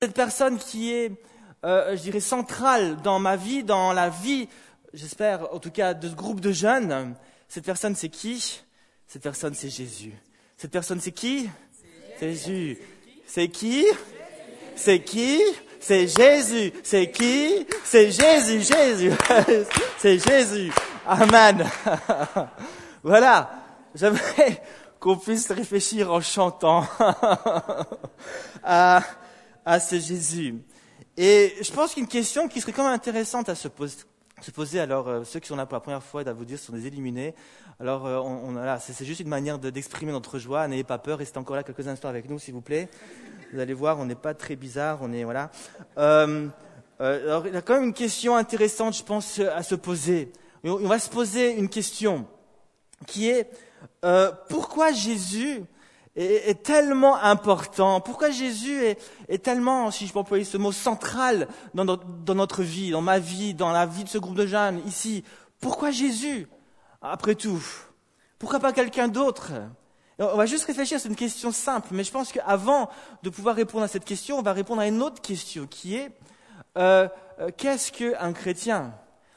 cette personne qui est, euh, je dirais, centrale dans ma vie, dans la vie, j'espère, en tout cas, de ce groupe de jeunes. Cette personne, c'est qui? Cette personne, c'est Jésus. Cette personne, c'est qui? C'est Jésus. C'est qui? C'est qui? C'est Jésus. C'est qui? C'est Jésus, Jésus. c'est Jésus. Amen. voilà. J'aimerais qu'on puisse réfléchir en chantant à à ce Jésus. Et je pense qu'une question qui serait quand même intéressante à se poser, se poser alors euh, ceux qui sont là pour la première fois, vous dire, sont des éliminés. Alors, euh, on, on, c'est juste une manière d'exprimer notre joie. N'ayez pas peur, restez encore là quelques instants avec nous, s'il vous plaît. Vous allez voir, on n'est pas très bizarre, on est voilà. Euh, euh, alors, il y a quand même une question intéressante, je pense, à se poser. On va se poser une question qui est pourquoi Jésus est, tellement important. Pourquoi Jésus est, tellement, si je peux employer ce mot, central dans notre, dans notre vie, dans ma vie, dans la vie de ce groupe de jeunes ici? Pourquoi Jésus Après tout, pourquoi pas quelqu'un d'autre? On va juste réfléchir, c'est une question simple, mais je pense qu'avant de pouvoir répondre à cette question, on va répondre à une autre question qui est euh, euh, qu'est-ce qu'un chrétien?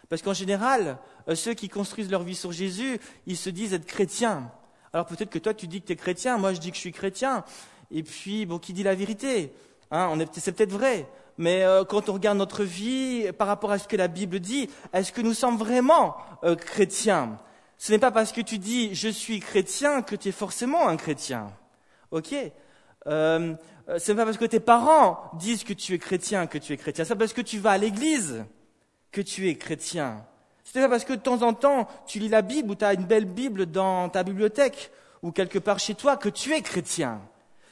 Parce qu'en général, euh, ceux qui construisent leur vie sur Jésus, ils se disent être chrétiens. Alors peut-être que toi tu dis que tu es chrétien, moi je dis que je suis chrétien. Et puis, bon, qui dit la vérité hein, C'est peut-être vrai. Mais euh, quand on regarde notre vie par rapport à ce que la Bible dit, est-ce que nous sommes vraiment euh, chrétiens? Ce n'est pas parce que tu dis je suis chrétien que tu es forcément un chrétien. Ok? Euh, Ce n'est pas parce que tes parents disent que tu es chrétien que tu es chrétien. C'est parce que tu vas à l'église que tu es chrétien. Ce n'est pas parce que de temps en temps tu lis la Bible ou tu as une belle Bible dans ta bibliothèque ou quelque part chez toi que tu es chrétien.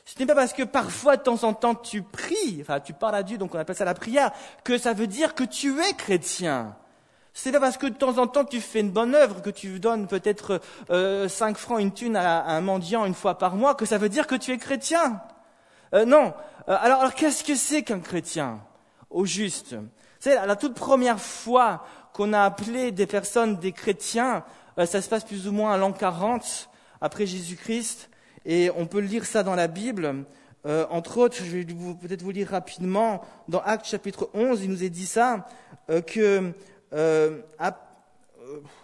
Ce n'est pas parce que parfois de temps en temps tu pries, enfin tu parles à Dieu, donc on appelle ça la prière, que ça veut dire que tu es chrétien. Ce n'est pas parce que de temps en temps tu fais une bonne œuvre, que tu donnes peut-être euh, cinq francs, une thune à, un mendiant une fois par mois, que ça veut dire que tu es chrétien. Euh, non. Euh, alors, alors qu'est-ce que c'est qu'un chrétien? Au juste. C'est la toute première fois qu'on a appelé des personnes des chrétiens, euh, ça se passe plus ou moins à l'an 40 après Jésus-Christ, et on peut lire ça dans la Bible. Euh, entre autres, je vais peut-être vous lire rapidement, dans Actes chapitre 11, il nous est dit ça, euh, que euh,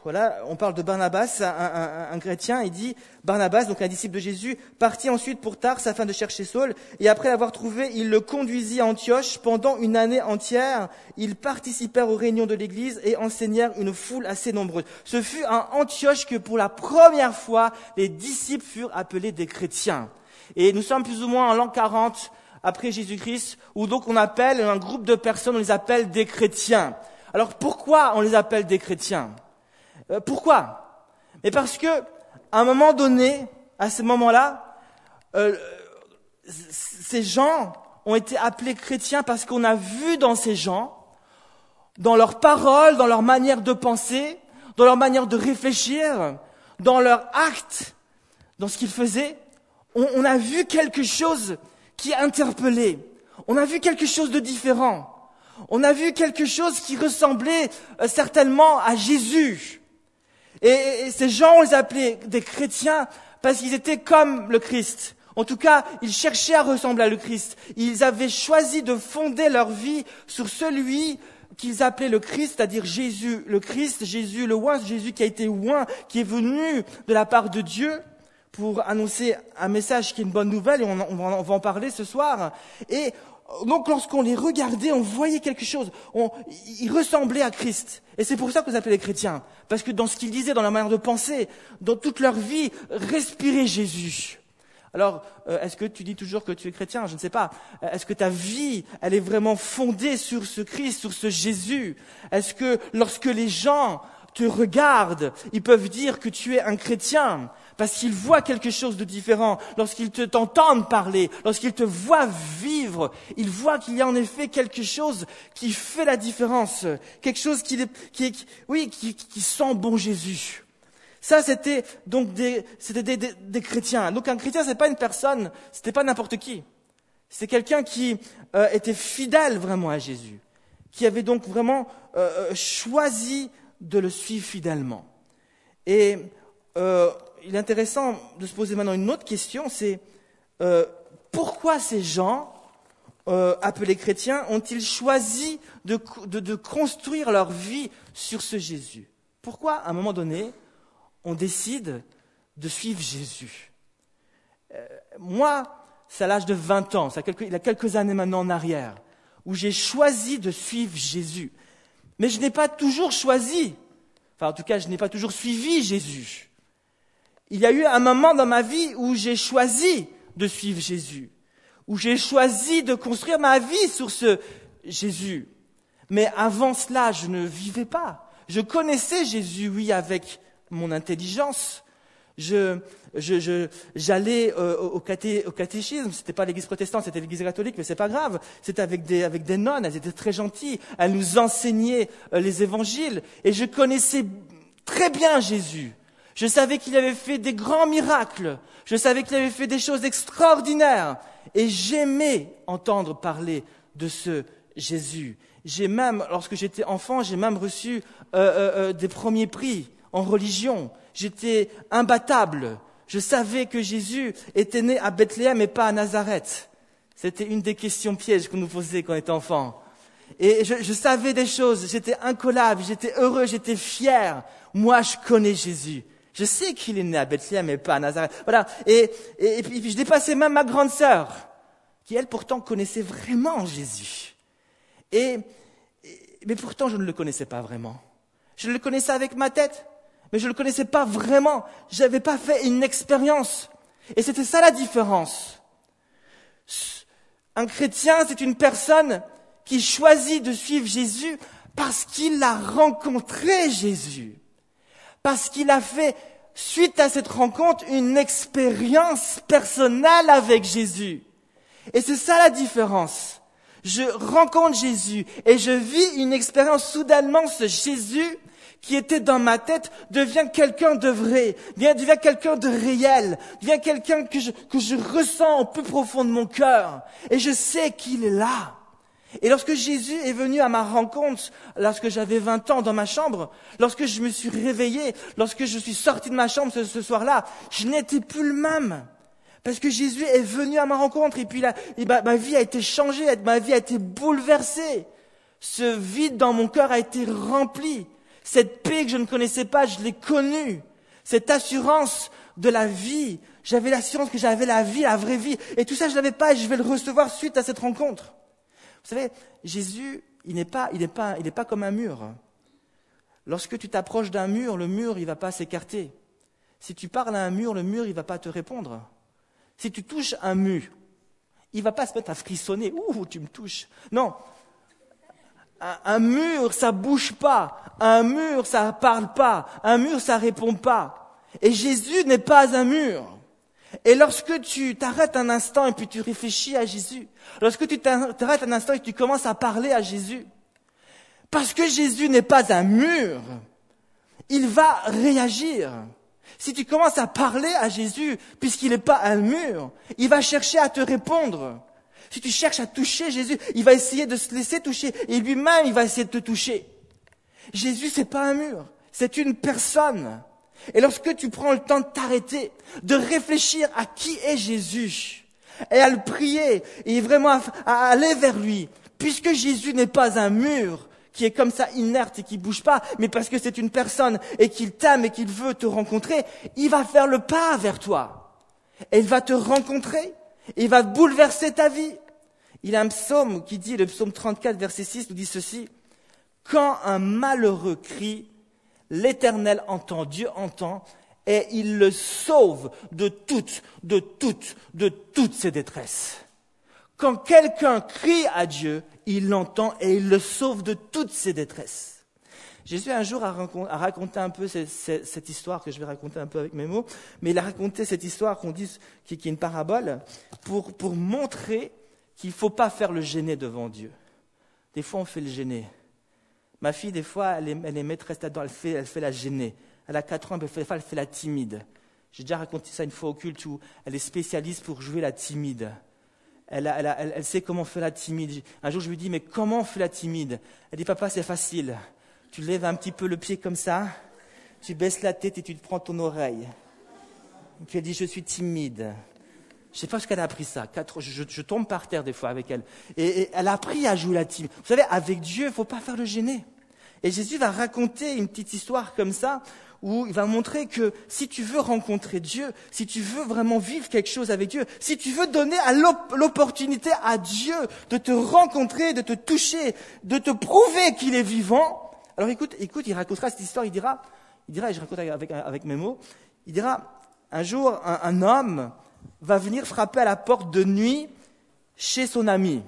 voilà, on parle de Barnabas, un, chrétien, il dit Barnabas, donc un disciple de Jésus, partit ensuite pour Tars afin de chercher Saul, et après l'avoir trouvé, il le conduisit à Antioche pendant une année entière. Ils participèrent aux réunions de l'Église et enseignèrent une foule assez nombreuse. Ce fut à Antioche que pour la première fois, les disciples furent appelés des chrétiens. Et nous sommes plus ou moins en l'an 40 après Jésus-Christ, où donc on appelle un groupe de personnes, on les appelle des chrétiens. Alors pourquoi on les appelle des chrétiens? Euh, pourquoi? Mais parce que, à un moment donné, à ce moment-là, euh, ces gens ont été appelés chrétiens parce qu'on a vu dans ces gens, dans leurs paroles, dans leur manière de penser, dans leur manière de réfléchir, dans leurs actes, dans ce qu'ils faisaient, on, a vu quelque chose qui interpellait. On a vu quelque chose de différent. On a vu quelque chose qui ressemblait euh, certainement à Jésus. Et, ces gens, on les appelait des chrétiens parce qu'ils étaient comme le Christ. En tout cas, ils cherchaient à ressembler à le Christ. Ils avaient choisi de fonder leur vie sur celui qu'ils appelaient le Christ, c'est-à-dire Jésus, le Christ, Jésus, le oint, Jésus qui a été oint, qui est venu de la part de Dieu pour annoncer un message qui est une bonne nouvelle, et on, on va en parler ce soir. Et donc lorsqu'on les regardait, on voyait quelque chose. Ils ressemblaient à Christ. Et c'est pour ça que vous appelez les chrétiens. Parce que dans ce qu'ils disaient, dans leur manière de penser, dans toute leur vie, respiraient Jésus. Alors, euh, est-ce que tu dis toujours que tu es chrétien? Je ne sais pas. Euh, est-ce que ta vie, elle est vraiment fondée sur ce Christ, sur ce Jésus? Est-ce que lorsque les gens te regardent, ils peuvent dire que tu es un chrétien? Parce qu'ils voient quelque chose de différent. Lorsqu'ils te t'entendent parler, lorsqu'ils te voient vivre, ils voient qu'il y a en effet quelque chose qui fait la différence, quelque chose qui, qui oui, qui, qui, sent bon Jésus. Ça, c'était donc des, c'était des, des, chrétiens. Donc un chrétien, c'est pas une personne, c'était pas n'importe qui. C'est quelqu'un qui euh, était fidèle vraiment à Jésus, qui avait donc vraiment euh, euh choisi de le suivre fidèlement. Et euh, il est intéressant de se poser maintenant une autre question, c'est euh, pourquoi ces gens euh, appelés chrétiens, ont-ils choisi de, construire leur vie sur ce Jésus? Pourquoi, à un moment donné, on décide de suivre Jésus? Euh, Moi, c'est à l'âge de 20 ans, il y a quelques années maintenant en arrière, où j'ai choisi de suivre Jésus. Mais je n'ai pas toujours choisi, enfin en tout cas je n'ai pas toujours suivi Jésus. Il y a eu un moment dans ma vie où j'ai choisi de suivre Jésus, où j'ai choisi de construire ma vie sur ce Jésus. Mais avant cela, je ne vivais pas. Je connaissais Jésus, oui, avec mon intelligence. Je, je, j'allais euh, au, caté, au catéchisme. C'était pas l'église protestante, c'était l'église catholique, mais c'est pas grave. C'était avec des, avec des nonnes. Elles étaient très gentilles. Elles nous enseignaient euh, les évangiles. Et je connaissais très bien Jésus. Je savais qu'il avait fait des grands miracles. Je savais qu'il avait fait des choses extraordinaires. Et j'aimais entendre parler de ce Jésus. J'ai même, lorsque j'étais enfant, j'ai même reçu euh, des premiers prix en religion. J'étais imbattable. Je savais que Jésus était né à Bethléem et pas à Nazareth. C'était une des questions pièges qu'on nous posait quand on était enfant. Et je, savais des choses, j'étais incollable, j'étais heureux, j'étais fier. Moi, je connais Jésus. Je sais qu'il est né à Bethléem et pas à Nazareth. Voilà. Et, et, puis, je dépassais même ma grande sœur, qui elle pourtant connaissait vraiment Jésus. Et, mais pourtant, je ne le connaissais pas vraiment. Je le connaissais avec ma tête mais je ne le connaissais pas vraiment. Je n'avais pas fait une expérience. Et c'était ça la différence. Un chrétien, c'est une personne qui choisit de suivre Jésus parce qu'il a rencontré Jésus. Parce qu'il a fait, suite à cette rencontre, une expérience personnelle avec Jésus. Et c'est ça la différence. Je rencontre Jésus et je vis une expérience soudainement, ce Jésus qui était dans ma tête devient quelqu'un de vrai, devient quelqu'un de réel, devient quelqu'un que je, que je ressens au plus profond de mon cœur. Et je sais qu'il est là. Et lorsque Jésus est venu à ma rencontre, lorsque j'avais 20 ans dans ma chambre, lorsque je me suis réveillé, lorsque je suis sorti de ma chambre ce, soir-là, je n'étais plus le même. Parce que Jésus est venu à ma rencontre et puis ma vie a été changée, ma vie a été bouleversée. Ce vide dans mon cœur a été rempli. Cette paix que je ne connaissais pas, je l'ai connue. Cette assurance de la vie. J'avais l'assurance que j'avais la vie, la vraie vie. Et tout ça, je ne l'avais pas et je vais le recevoir suite à cette rencontre. Vous savez, Jésus, il n'est pas, il n'est pas, il n'est pas comme un mur. Lorsque tu t'approches d'un mur, le mur, il ne va pas s'écarter. Si tu parles à un mur, le mur, il ne va pas te répondre. Si tu touches un mur, il ne va pas se mettre à frissonner. Ouh, tu me touches. Non, un, mur, ça bouge pas. Un mur, ça parle pas. Un mur, ça répond pas. Et Jésus n'est pas un mur. Et lorsque tu t'arrêtes un instant et puis tu réfléchis à Jésus, lorsque tu t'arrêtes un instant et que tu commences à parler à Jésus, parce que Jésus n'est pas un mur, il va réagir. Si tu commences à parler à Jésus, puisqu'il n'est pas un mur, il va chercher à te répondre. Si tu cherches à toucher Jésus, il va essayer de se laisser toucher et lui-même, il va essayer de te toucher. Jésus, c'est pas un mur, c'est une personne. Et lorsque tu prends le temps de t'arrêter, de réfléchir à qui est Jésus, et à le prier, et vraiment à, aller vers lui, puisque Jésus n'est pas un mur qui est comme ça inerte et qui bouge pas, mais parce que c'est une personne et qu'il t'aime et qu'il veut te rencontrer, il va faire le pas vers toi. Et il va te rencontrer. Il va bouleverser ta vie. Il y a un psaume qui dit, le psaume 34, verset 6, nous dit ceci. Quand un malheureux crie, l'Éternel entend, Dieu entend, et il le sauve de toutes, de toutes, de toutes ses détresses. Quand quelqu'un crie à Dieu, il l'entend et il le sauve de toutes ses détresses. Jésus un jour a, raconté un peu cette, histoire que je vais raconter un peu avec mes mots, mais il a raconté cette histoire qu'on dit qui, est une parabole pour, montrer qu'il ne faut pas faire le gêné devant Dieu. Des fois, on fait le gêné. Ma fille, des fois, elle est, maîtresse là-dedans, elle fait, elle fait la gênée. Elle a 4 ans, des fois, elle fait la timide. J'ai déjà raconté ça une fois au culte où elle est spécialiste pour jouer la timide. Elle, elle, sait comment faire la timide. Un jour, je lui dis, mais comment on fait la timide? Elle dit, papa, c'est facile tu lèves un petit peu le pied comme ça, tu baisses la tête et tu te prends ton oreille. Et puis elle dit, je suis timide. Je sais pas ce qu'elle a appris ça. Quatre, je, je, tombe par terre des fois avec elle. Et, elle a appris à jouer la team. Vous savez, avec Dieu, il faut pas faire le gêner. Et Jésus va raconter une petite histoire comme ça, où il va montrer que si tu veux rencontrer Dieu, si tu veux vraiment vivre quelque chose avec Dieu, si tu veux donner l'opportunité à Dieu de te rencontrer, de te toucher, de te prouver qu'il est vivant, alors écoute, écoute, il racontera cette histoire, il dira, il dira, et je raconte avec, avec mes mots, il dira, un jour, un, homme va venir frapper à la porte de nuit chez son ami.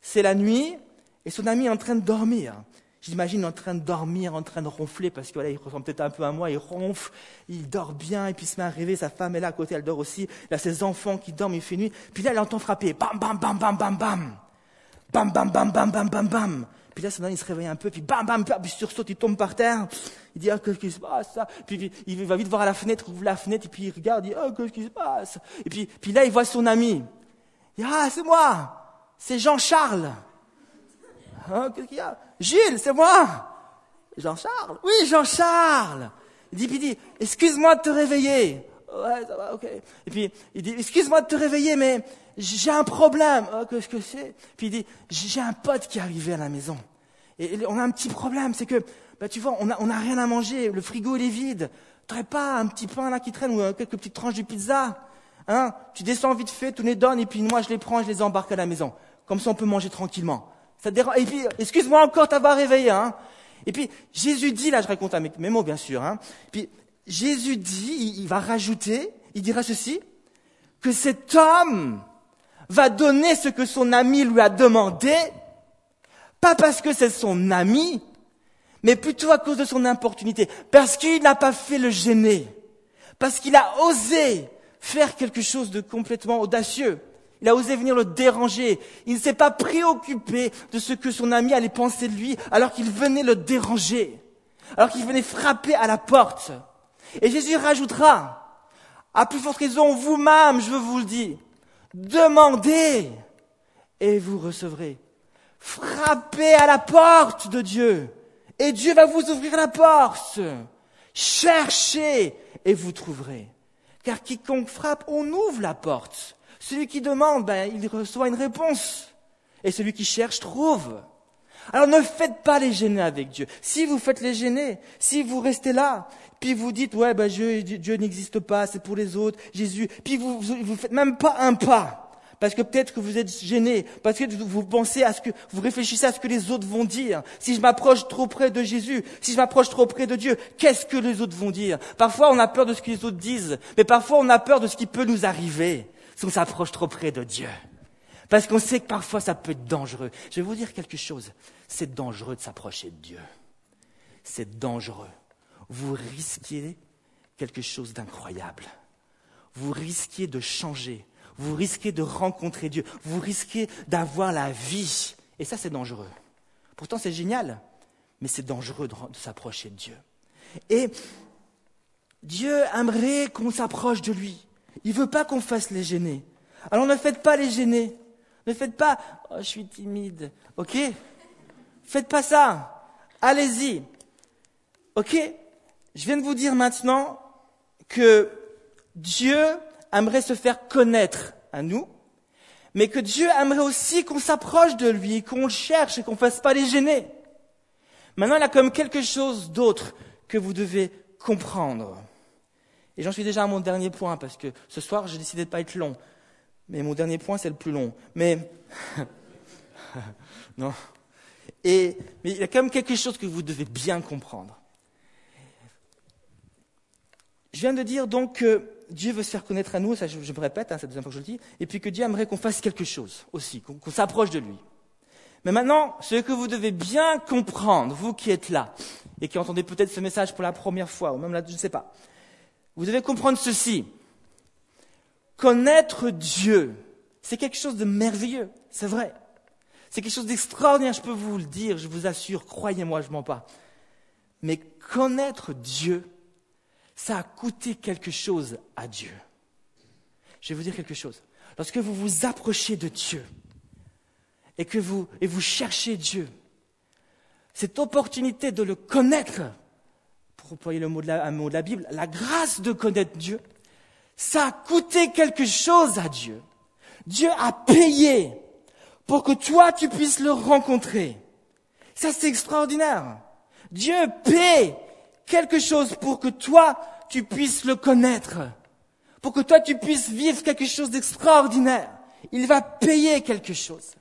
C'est la nuit et son ami est en train de dormir. J'imagine en train de dormir, en train de ronfler, parce que voilà, il ressemble peut-être un peu à moi, il ronfle, il dort bien, et puis il se met à rêver, sa femme est là à côté, elle dort aussi, il a ses enfants qui dorment, il fait nuit, puis là, elle entend frapper, bam, bam, bam, bam, bam, bam, bam, bam, bam, bam, bam, bam, bam, puis là, ami, il se réveille un peu, puis bam, bam, bam, puis sursaute, il tombe par terre, il dit, ah, qu'est-ce qui se passe, ça? Puis il va vite voir à la fenêtre, ouvre la fenêtre, et puis il regarde, il dit, ah, qu'est-ce qui se passe? Et puis, puis là, il voit son ami. Il dit, ah, c'est moi! C'est Jean-Charles! Hein, qu'est-ce qu'il y a? Gilles, c'est moi! Jean-Charles? Oui, Jean-Charles! Il dit, puis il dit, excuse-moi de te réveiller. Ouais, ça va, ok. Et puis, il dit, excuse-moi de te réveiller, mais j'ai un problème. Oh, qu'est-ce que c'est? Puis il dit, j'ai un pote qui est arrivé à la maison. Et on a un petit problème, c'est que bah, tu vois, on n'a on a rien à manger, le frigo il est vide. T'aurais pas un petit pain là qui traîne ou euh, quelques petites tranches de pizza? Hein? Tu descends vite fait, tu les donnes et puis moi je les prends et je les embarque à la maison. Comme ça on peut manger tranquillement. Ça Et puis, excuse-moi encore t'avoir réveillé. Hein et puis Jésus dit, là je raconte avec mes mots bien sûr, hein, puis Jésus dit, il, il va rajouter, il dira ceci, que cet homme va donner ce que son ami lui a demandé, pas parce que c'est son ami, mais plutôt à cause de son importunité, parce qu'il n'a pas fait le gêner, parce qu'il a osé faire quelque chose de complètement audacieux. Il a osé venir le déranger. Il ne s'est pas préoccupé de ce que son ami allait penser de lui alors qu'il venait le déranger, alors qu'il venait frapper à la porte. Et Jésus rajoutera, à plus forte raison, vous-même, je vous le dis, demandez et vous recevrez. Frappez à la porte de Dieu et Dieu va vous ouvrir la porte. Cherchez et vous trouverez. Car quiconque frappe, on ouvre la porte. Celui qui demande, ben, il reçoit une réponse. Et celui qui cherche trouve. Alors ne faites pas les gêner avec Dieu. Si vous faites les gêner, si vous restez là, puis vous dites, ouais, ben, Dieu, Dieu n'existe pas, c'est pour les autres, Jésus, puis vous, vous, faites même pas un pas parce que peut-être que vous êtes gêné, parce que vous pensez à ce que, vous réfléchissez à ce que les autres vont dire. Si je m'approche trop près de Jésus, si je m'approche trop près de Dieu, qu'est-ce que les autres vont dire? Parfois on a peur de ce que les autres disent, mais parfois on a peur de ce qui peut nous arriver si on s'approche trop près de Dieu. Parce qu'on sait que parfois ça peut être dangereux. Je vais vous dire quelque chose. C'est dangereux de s'approcher de Dieu. C'est dangereux. Vous risquez quelque chose d'incroyable. Vous risquez de changer vous risquez de rencontrer Dieu, vous risquez d'avoir la vie. Et ça, c'est dangereux. Pourtant, c'est génial, mais c'est dangereux de, s'approcher de Dieu. Et Dieu aimerait qu'on s'approche de lui. Il ne veut pas qu'on fasse les gêner. Alors ne faites pas les gêner. Ne faites pas oh, je suis timide. OK? Faites pas ça. Allez-y. OK? Je viens de vous dire maintenant que Dieu aimerait se faire connaître à nous, mais que Dieu aimerait aussi qu'on s'approche de lui, qu'on le cherche et qu'on ne fasse pas les gêner. Maintenant, il y a comme quelque chose d'autre que vous devez comprendre. Et j'en suis déjà à mon dernier point, parce que ce soir, j'ai décidé de ne pas être long. Mais mon dernier point, c'est le plus long. Mais, non. Et, mais il y a quand même quelque chose que vous devez bien comprendre. Je viens de dire donc que Dieu veut se faire connaître à nous, ça je, me répète, hein, c'est la deuxième fois que je le dis, et puis que Dieu aimerait qu'on fasse quelque chose aussi, qu'on s'approche de lui. Mais maintenant, ce que vous devez bien comprendre, vous qui êtes là, et qui entendez peut-être ce message pour la première fois, ou même là, je ne sais pas, vous devez comprendre ceci. Connaître Dieu, c'est quelque chose de merveilleux, c'est vrai. C'est quelque chose d'extraordinaire, je peux vous le dire, je vous assure, croyez-moi, je mens pas. Mais connaître Dieu, ça a coûté quelque chose à Dieu. Je vais vous dire quelque chose. Lorsque vous vous approchez de Dieu et que vous, et vous cherchez Dieu, cette opportunité de le connaître, pour employer le mot de la, un mot de la Bible, la grâce de connaître Dieu, Ça a coûté quelque chose à Dieu. Dieu a payé pour que toi, tu puisses le rencontrer. Ça, c'est extraordinaire. Dieu paie quelque chose pour que toi, tu puisses le connaître. Pour que toi, tu puisses vivre quelque chose d'extraordinaire. Il va payer quelque chose.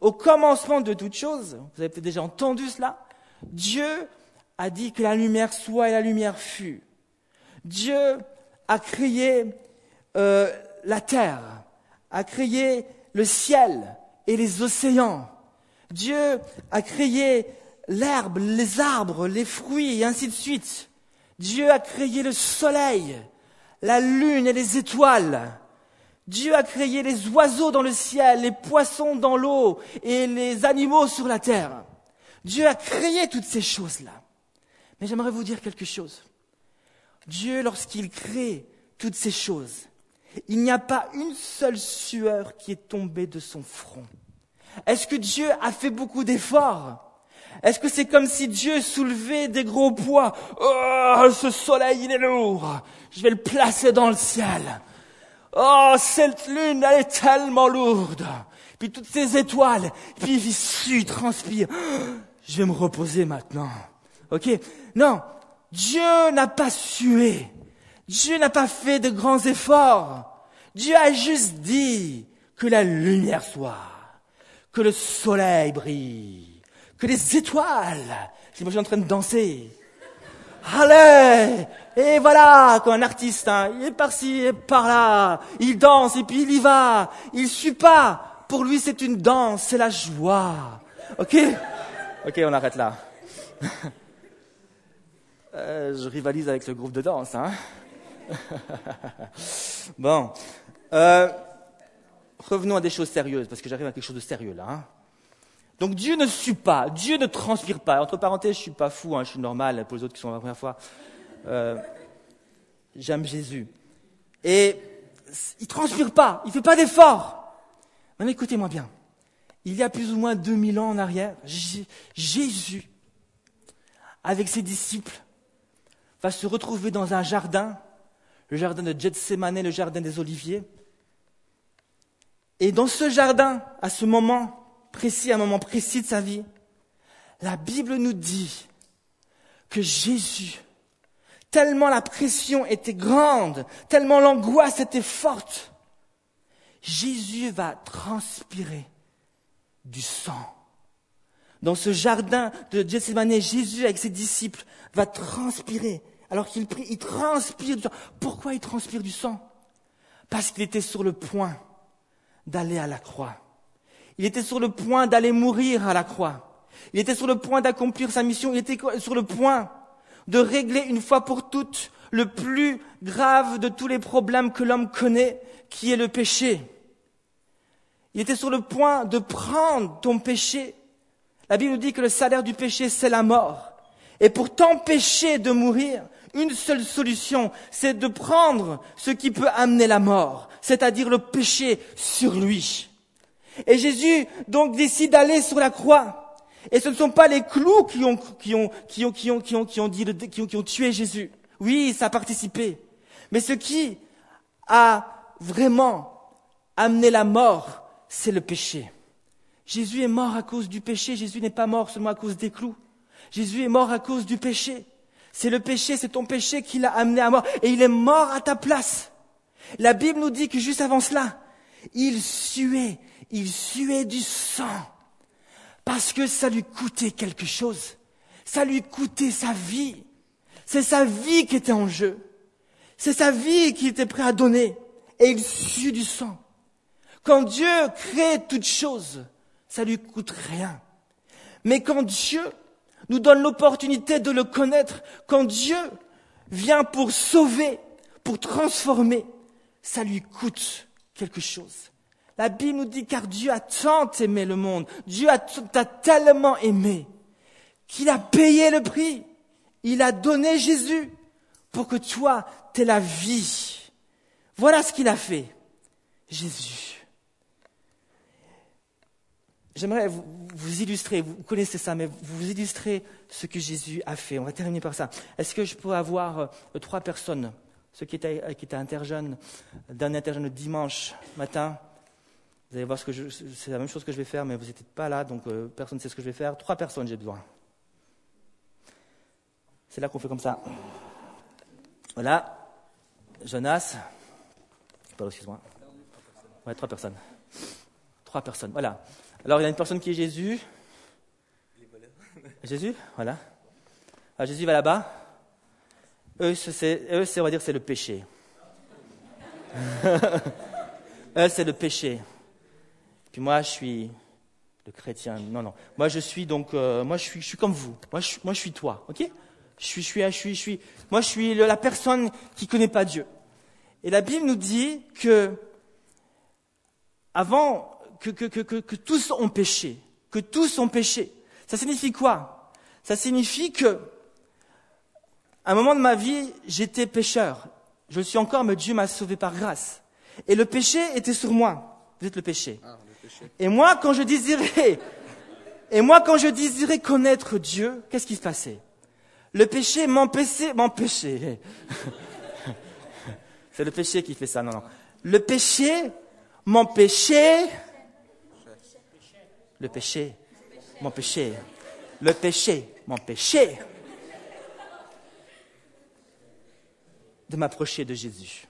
Au commencement de toute chose, vous avez peut-être déjà entendu cela, Dieu a dit que la lumière soit et la lumière fut. Dieu a créé euh, la terre, a créé le ciel et les océans. Dieu a créé l'herbe, les arbres, les fruits et ainsi de suite. Dieu a créé le soleil, la lune et les étoiles. Dieu a créé les oiseaux dans le ciel, les poissons dans l'eau et les animaux sur la terre. Dieu a créé toutes ces choses-là. Mais j'aimerais vous dire quelque chose. Dieu, lorsqu'il crée toutes ces choses, il n'y a pas une seule sueur qui est tombée de son front. Est-ce que Dieu a fait beaucoup d'efforts? Est-ce que c'est comme si Dieu soulevait des gros poids Oh, ce soleil, il est lourd. Je vais le placer dans le ciel. Oh, cette lune, elle est tellement lourde. Puis toutes ces étoiles, puis il sue, transpire. Je vais me reposer maintenant. Ok? Non, Dieu n'a pas sué. Dieu n'a pas fait de grands efforts. Dieu a juste dit que la lumière soit, que le soleil brille, que les étoiles. J'imagine en train de danser. Allez Et voilà, comme un artiste, hein, il est par-ci et par-là, il danse et puis il y va, il suit pas. Pour lui, c'est une danse, c'est la joie. Ok? Ok, on arrête là. Euh, je rivalise avec le groupe de danse, hein Bon. Euh, revenons à des choses sérieuses, parce que j'arrive à quelque chose de sérieux là. Hein donc Dieu ne sue pas, Dieu ne transpire pas. Entre parenthèses, je suis pas fou, hein, je suis normal pour les autres qui sont la première fois. Euh, J'aime Jésus. Et il transpire pas, il fait pas d'effort. Mais écoutez-moi bien. Il y a plus ou moins 2000 ans en arrière, Jésus, avec ses disciples, va se retrouver dans un jardin, le jardin de Gethsemane, le jardin des Oliviers. Et dans ce jardin, à ce moment, précis, un moment précis de sa vie, la Bible nous dit que Jésus, tellement la pression était grande, tellement l'angoisse était forte, Jésus va transpirer du sang. Dans ce jardin de Gethsemane, Jésus avec ses disciples va transpirer. Alors qu'il prie, il transpire du sang. Pourquoi il transpire du sang? Parce qu'il était sur le point d'aller à la croix. Il était sur le point d'aller mourir à la croix. Il était sur le point d'accomplir sa mission. Il était sur le point de régler une fois pour toutes le plus grave de tous les problèmes que l'homme connaît, qui est le péché. Il était sur le point de prendre ton péché. La Bible nous dit que le salaire du péché, c'est la mort. Et pour t'empêcher de mourir, une seule solution, c'est de prendre ce qui peut amener la mort, c'est-à-dire le péché sur lui. Et Jésus donc décide d'aller sur la croix. Et ce ne sont pas les clous qui ont, qui ont, qui ont, qui ont, qui ont, qui ont, dit, qui ont, tué Jésus. Oui, ça a participé. Mais ce qui a vraiment amené la mort, c'est le péché. Jésus est mort à cause du péché. Jésus n'est pas mort seulement à cause des clous. Jésus est mort à cause du péché. C'est le péché, c'est ton péché qui l'a amené à mort. Et il est mort à ta place. La Bible nous dit que juste avant cela, il suait, il suait du sang parce que ça lui coûtait quelque chose. Ça lui coûtait sa vie. C'est sa vie qui était en jeu. C'est sa vie qu'il était prêt à donner. Et il sue du sang. Quand Dieu crée toute chose, ça lui coûte rien. Mais quand Dieu nous donne l'opportunité de le connaître, quand Dieu vient pour sauver, pour transformer, ça lui coûte quelque chose. La Bible nous dit car Dieu a tant aimé le monde, Dieu t'a tellement aimé qu'il a payé le prix. Il a donné Jésus pour que toi, t'aies la vie. Voilà ce qu'il a fait. Jésus. J'aimerais vous, illustrer, vous connaissez ça, mais vous illustrer ce que Jésus a fait. On va terminer par ça. Est-ce que je peux avoir euh, trois personnes? Ceux qui étaient, qui étaient interjeunes, dernier interjeune dimanche matin, vous allez voir ce que je, c'est la même chose que je vais faire, mais vous n'êtes pas là, donc euh, personne ne sait ce que je vais faire. Trois personnes, j'ai besoin. C'est là qu'on fait comme ça. Voilà. Jonas. Pardon, excuse-moi. Ouais, trois personnes. Trois personnes, voilà. Alors, il y a une personne qui est Jésus. Jésus, voilà. Ah, Jésus va là-bas. Eux, c'est, eux, c'est, on va dire, c'est le péché. eux, c'est le péché. Puis moi, je suis le chrétien. Non, non. Moi, je suis donc, euh, moi, je suis, je suis comme vous. Moi, je, moi, je suis toi, ok? Je suis, je suis, je suis, je suis. Moi, je suis la personne qui connaît pas Dieu. Et la Bible nous dit que, avant que, que, que, que, tous ont péché, que tous ont péché. Ça signifie quoi? Ça signifie que, à un moment de ma vie, j'étais pécheur. Je suis encore, mais Dieu m'a sauvé par grâce. Et le péché était sur moi. Vous êtes le péché. Ah, et moi, quand je désirais, et moi, quand je désirais connaître Dieu, qu'est-ce qui se passait? Le péché m'empêchait, m'empêchait. C'est le péché qui fait ça, non, non. Le péché m'empêchait. Le péché m'empêchait. Le péché m'empêchait de m'approcher de Jésus.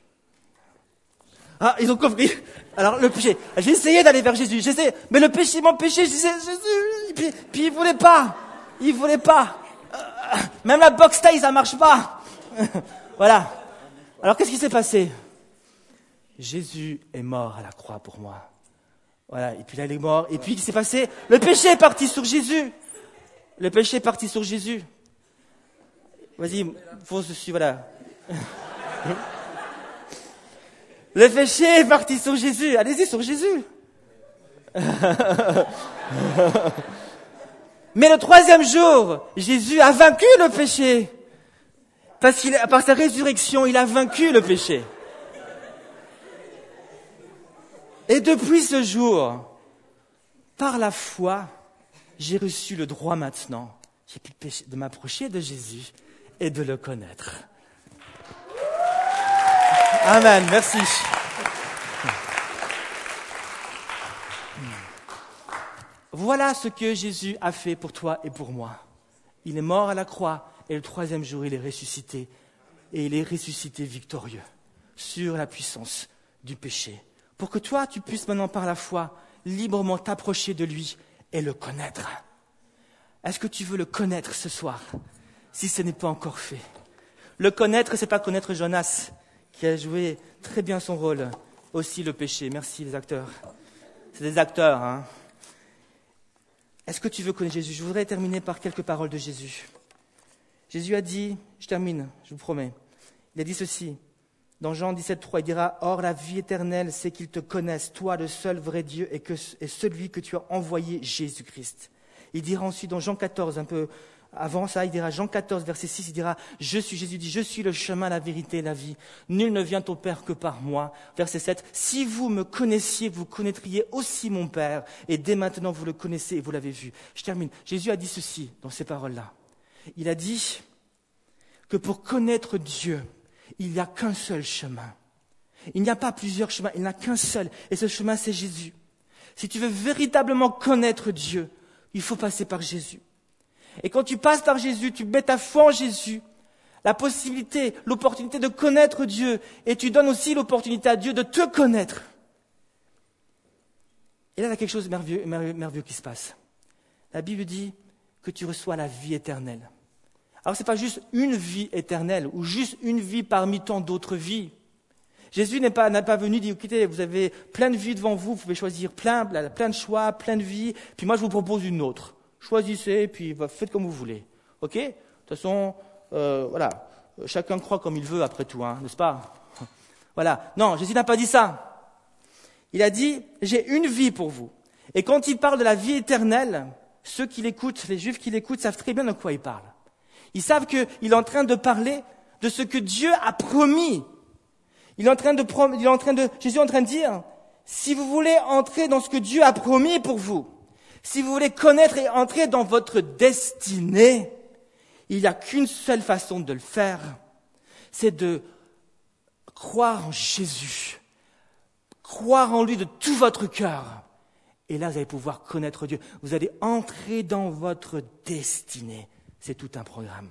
Ah, ils ont compris. Alors le péché. Essayé d'aller vers Jésus. J'essaie, mais le péché m'empêchait. Je disais Jésus. Puis, puis il voulait pas. Il voulait pas. Euh, même la box taille, ça marche pas. voilà. Alors qu'est-ce qui s'est passé? Jésus est mort à la croix pour moi. Voilà. Et puis là, il est mort. Et puis, qu'est-ce qui s'est passé? Le péché est parti sur Jésus. Le péché est parti sur Jésus. Vas-y, fonce dessus, voilà. Le péché est parti sur Jésus. Allez-y sur Jésus. Mais le troisième jour, Jésus a vaincu le péché. Parce qu'il, par sa résurrection, il a vaincu le péché. Et depuis ce jour, par la foi, j'ai reçu le droit maintenant de m'approcher de Jésus et de le connaître. Amen. Merci. Voilà ce que Jésus a fait pour toi et pour moi. Il est mort à la croix et le troisième jour, il est ressuscité. Et il est ressuscité victorieux sur la puissance du péché. Pour que toi, tu puisses maintenant par la foi librement t'approcher de lui et le connaître. Est-ce que tu veux le connaître ce soir? Si ce n'est pas encore fait Le connaître, c'est pas connaître Jonas, qui a joué très bien son rôle, aussi le péché. Merci les acteurs. C'est des acteurs. Hein. Est-ce que tu veux connaître Jésus? Je voudrais terminer par quelques paroles de Jésus. Jésus a dit, je termine, je vous promets, il a dit ceci, dans Jean 17, 3, il dira, Or la vie éternelle, c'est qu'ils te connaissent, toi le seul vrai Dieu, et, et celui que tu as envoyé, Jésus-Christ. Il dira ensuite dans Jean 14, un peu avant ça, il dira, Jean 14, verset 6, il dira, je suis, Jésus dit, je suis le chemin, la vérité la vie. Nul ne vient au Père que par moi. Verset 7, si vous me connaissiez, vous connaîtriez aussi mon Père. Et dès maintenant, vous le connaissez et vous l'avez vu. Je termine. Jésus a dit ceci dans ces paroles-là. Il a dit que pour connaître Dieu, il n'y a qu'un seul chemin. Il n'y a pas plusieurs chemins, il n'y a qu'un seul. Et ce chemin, c'est Jésus. Si tu veux véritablement connaître Dieu, il faut passer par Jésus. Et quand tu passes par Jésus, tu mets ta foi en Jésus, la possibilité, l'opportunité de connaître Dieu, et tu donnes aussi l'opportunité à Dieu de te connaître. Et là, il y a quelque chose de merveilleux, qui se passe. La Bible dit que tu reçois la vie éternelle. Alors ce n'est pas juste une vie éternelle ou juste une vie parmi tant d'autres vies. Jésus n'est pas, pas venu dire, écoutez, vous avez plein de vies devant vous, vous pouvez choisir plein, plein de choix, plein de vies, puis moi je vous propose une autre. Choisissez, puis faites comme vous voulez. OK? De toute façon, euh, voilà, chacun croit comme il veut après tout, hein, n'est-ce pas? Voilà. Non, Jésus n'a pas dit ça. Il a dit, j'ai une vie pour vous. Et quand il parle de la vie éternelle, ceux qui l'écoutent, les juifs qui l'écoutent, savent très bien de quoi il parle. Ils savent qu'il est en train de parler de ce que Dieu a promis. Il est en train de, il est en train de, Jésus est en train de dire, si vous voulez entrer dans ce que Dieu a promis pour vous, si vous voulez connaître et entrer dans votre destinée, il n'y a qu'une seule façon de le faire, c'est de croire en Jésus, croire en lui de tout votre cœur. Et là, vous allez pouvoir connaître Dieu. Vous allez entrer dans votre destinée. C'est tout un programme.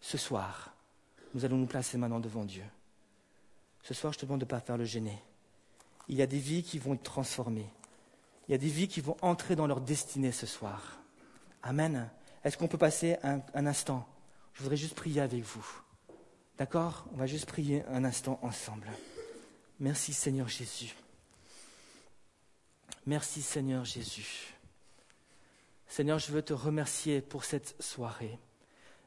Ce soir, nous allons nous placer maintenant devant Dieu. Ce soir, je te demande de ne pas faire le gêner. Il y a des vies qui vont être transformées. Il y a des vies qui vont entrer dans leur destinée ce soir. Amen. Est-ce qu'on peut passer un, instant? Je voudrais juste prier avec vous. D'accord? On va juste prier un instant ensemble. Merci Seigneur Jésus. Merci Seigneur Jésus. Seigneur, je veux te remercier pour cette soirée.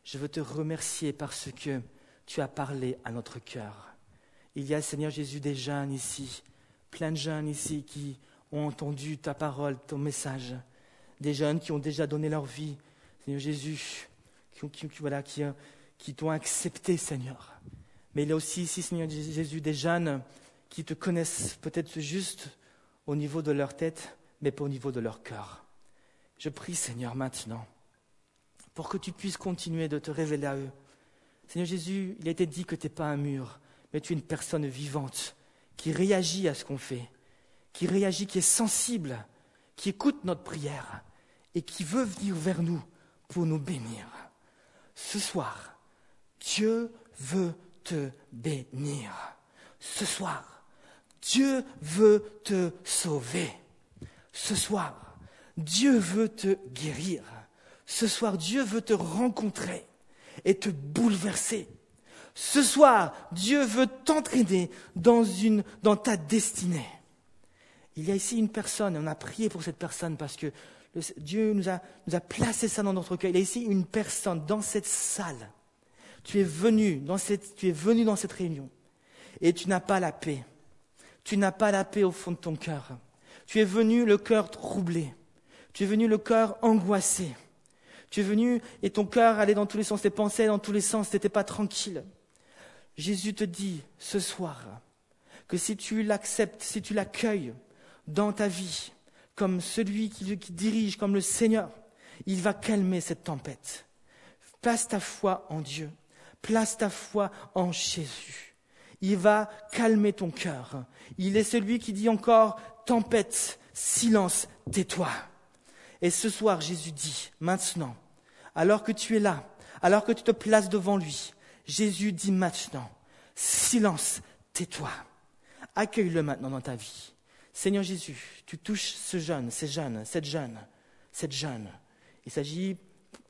Je veux te remercier parce que tu as parlé à notre cœur. Il y a, Seigneur Jésus, des jeunes ici, plein de jeunes ici qui ont entendu ta parole, ton message. Des jeunes qui ont déjà donné leur vie, Seigneur Jésus, qui, qui, qui t'ont accepté, Seigneur. Mais il y a aussi ici, Seigneur Jésus, des jeunes qui te connaissent peut-être juste au niveau de leur tête, mais pas au niveau de leur cœur. Je prie, Seigneur, maintenant, pour que tu puisses continuer de te révéler à eux. Seigneur Jésus, il a été dit que tu n'es pas un mur, mais tu es une personne vivante qui réagit à ce qu'on fait, qui réagit, qui est sensible, qui écoute notre prière et qui veut venir vers nous pour nous bénir. Ce soir, Dieu veut te bénir. Ce soir, Dieu veut te sauver. Ce soir, Dieu veut te guérir. Ce soir, Dieu veut te rencontrer et te bouleverser. Ce soir, Dieu veut t'entraîner dans, dans ta destinée. Il y a ici une personne, et on a prié pour cette personne parce que Dieu nous a, placé ça dans notre cœur. Il y a ici une personne dans cette salle. Tu es venu dans cette, tu es venu dans cette réunion et tu n'as pas la paix. Tu n'as pas la paix au fond de ton cœur. Tu es venu le cœur troublé. Tu es venu le cœur angoissé. Tu es venu et ton cœur allait dans tous les sens, tes pensées dans tous les sens, tu n'étais pas tranquille. Jésus te dit ce soir que si tu l'acceptes, si tu l'accueilles dans ta vie comme celui qui, dirige, comme le Seigneur, il va calmer cette tempête. Place ta foi en Dieu. Place ta foi en Jésus. Il va calmer ton cœur. Il est celui qui dit encore tempête, silence, tais-toi. Et ce soir, Jésus dit, maintenant, alors que tu es là, alors que tu te places devant lui, Jésus dit maintenant, silence, tais-toi. Accueille-le maintenant dans ta vie. Seigneur Jésus, tu touches ce jeune, ces jeunes, cette jeune, cette jeune. Il s'agit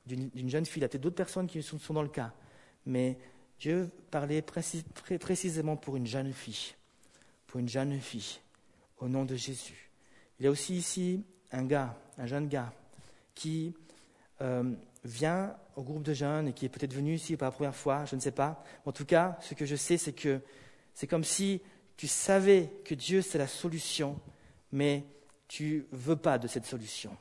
d'une jeune fille. Il y a peut-être d'autres personnes qui sont, dans le cas. Mais Dieu parlait précisément pour une jeune fille. Pour une jeune fille. Au nom de Jésus. Il y a aussi ici un gars, un jeune gars, qui euh, vient au groupe de jeunes et qui est peut-être venu ici pour la première fois, je ne sais pas. En tout cas, ce que je sais, c'est que c'est comme si tu savais que Dieu c'est la solution, mais tu veux pas de cette solution.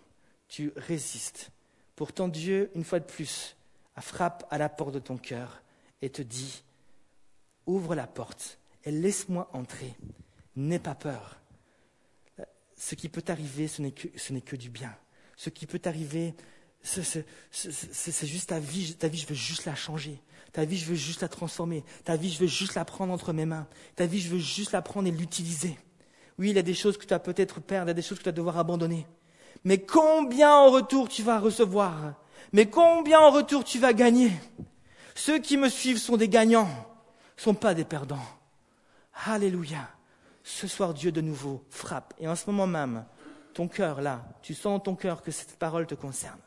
Tu résistes. Pourtant, Dieu, une fois de plus, frappe à la porte de ton cœur et te dit, ouvre la porte et laisse-moi entrer. N'aie pas peur ce qui peut t'arriver, ce n'est que, du bien. Ce qui peut t'arriver, c'est juste ta vie. Ta vie, je veux juste la changer. Ta vie, je veux juste la transformer. Ta vie, je veux juste la prendre entre mes mains. Ta vie, je veux juste la prendre et l'utiliser. Oui, il y a des choses que tu vas peut-être perdre, il y a des choses que tu vas devoir abandonner. Mais combien en retour tu vas recevoir? Mais combien en retour tu vas gagner? Ceux qui me suivent sont des gagnants, sont pas des perdants. Alléluia ce soir Dieu de nouveau frappe. Et en ce moment même, ton cœur là, tu sens dans ton cœur que cette parole te concerne.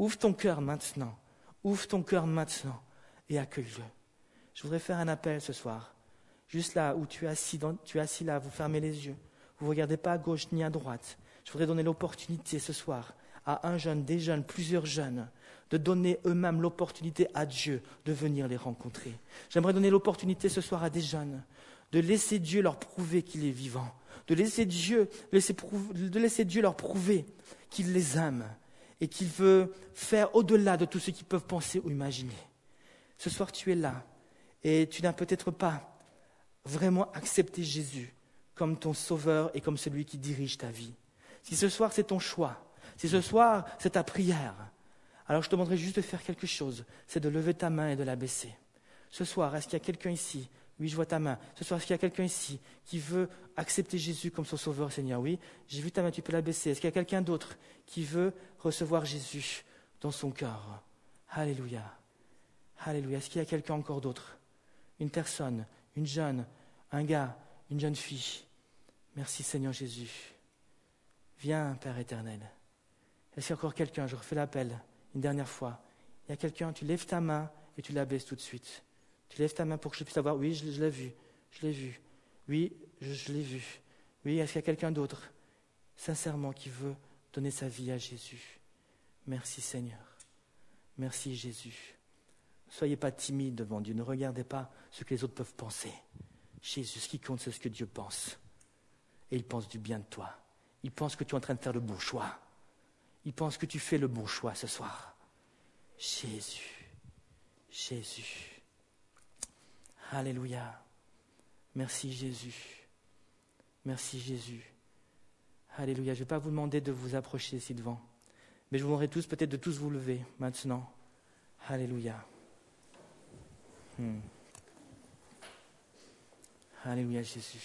Ouvre ton cœur maintenant. Ouvre ton cœur maintenant et accueille-le. Je voudrais faire un appel ce soir. Juste là où tu es assis, tu es assis là, vous fermez les yeux. Vous ne regardez pas à gauche ni à droite. Je voudrais donner l'opportunité ce soir à un jeune, des jeunes, plusieurs jeunes, de donner eux-mêmes l'opportunité à Dieu de venir les rencontrer. J'aimerais donner l'opportunité ce soir à des jeunes de laisser Dieu leur prouver qu'il est vivant, de laisser Dieu, de laisser Dieu leur prouver qu'il les aime et qu'il veut faire au-delà de tout ce qu'ils peuvent penser ou imaginer. Ce soir, tu es là et tu n'as peut-être pas vraiment accepté Jésus comme ton sauveur et comme celui qui dirige ta vie. Si ce soir c'est ton choix, si ce soir c'est ta prière, alors je te demanderai juste de faire quelque chose, c'est de lever ta main et de la baisser. Ce soir, est-ce qu'il y a quelqu'un ici Oui, je vois ta main. Ce soir, est-ce qu'il y a quelqu'un ici qui veut accepter Jésus comme son sauveur, Seigneur? Oui, j'ai vu ta main, tu peux la baisser. Est-ce qu'il y a quelqu'un d'autre qui veut recevoir Jésus dans son cœur? Alléluia. Alléluia. Est-ce qu'il y a quelqu'un encore d'autre? Une personne, une jeune, un gars, une jeune fille. Merci Seigneur Jésus. Viens, Père éternel. Est-ce qu'il y a encore quelqu'un? Je refais l'appel une dernière fois. Il y a quelqu'un, tu lèves ta main et tu la baisses tout de suite. Tu lèves ta main pour que je puisse savoir, oui, je, l'ai vu, je l'ai vu. Oui, je, l'ai vu. Oui, est-ce qu'il y a quelqu'un d'autre, sincèrement, qui veut donner sa vie à Jésus? Merci Seigneur. Merci Jésus. Ne soyez pas timide devant Dieu. Ne regardez pas ce que les autres peuvent penser. Jésus, ce qui compte, c'est ce que Dieu pense. Et il pense du bien de toi. Il pense que tu es en train de faire le bon choix. Il pense que tu fais le bon choix ce soir. Jésus. Jésus. Alléluia. Merci Jésus. Merci Jésus. Alléluia. Je ne vais pas vous demander de vous approcher ici devant, mais je vous demanderai tous peut-être de tous vous lever maintenant. Alléluia. Hmm. Alléluia Jésus.